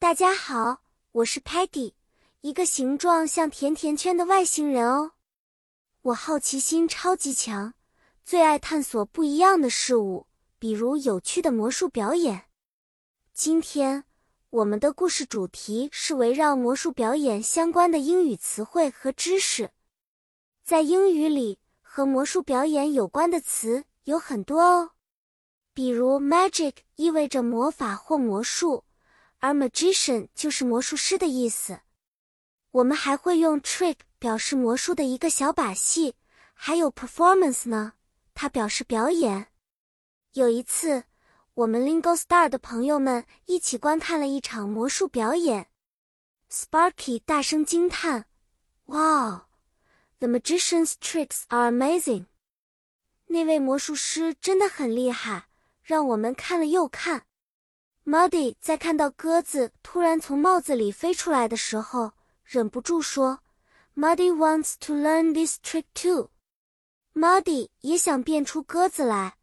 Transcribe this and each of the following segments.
大家好，我是 Patty，一个形状像甜甜圈的外星人哦。我好奇心超级强，最爱探索不一样的事物，比如有趣的魔术表演。今天我们的故事主题是围绕魔术表演相关的英语词汇和知识。在英语里，和魔术表演有关的词有很多哦，比如 magic 意味着魔法或魔术。而 magician 就是魔术师的意思。我们还会用 trick 表示魔术的一个小把戏，还有 performance 呢，它表示表演。有一次，我们 Lingo Star 的朋友们一起观看了一场魔术表演。Sparky 大声惊叹：“Wow, the magician's tricks are amazing！” 那位魔术师真的很厉害，让我们看了又看。Muddy 在看到鸽子突然从帽子里飞出来的时候，忍不住说：“Muddy wants to learn this trick too。” Muddy 也想变出鸽子来。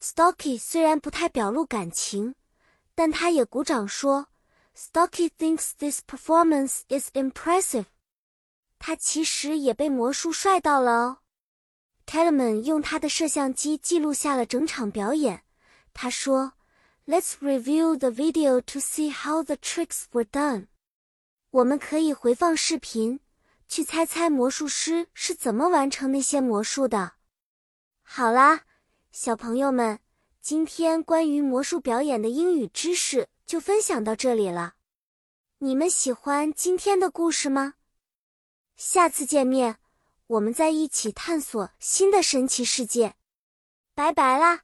Stocky 虽然不太表露感情，但他也鼓掌说：“Stocky thinks this performance is impressive。”他其实也被魔术帅到了哦。Tellman 用他的摄像机记录下了整场表演。他说。Let's review the video to see how the tricks were done。我们可以回放视频，去猜猜魔术师是怎么完成那些魔术的。好啦，小朋友们，今天关于魔术表演的英语知识就分享到这里了。你们喜欢今天的故事吗？下次见面，我们再一起探索新的神奇世界。拜拜啦！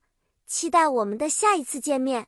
期待我们的下一次见面。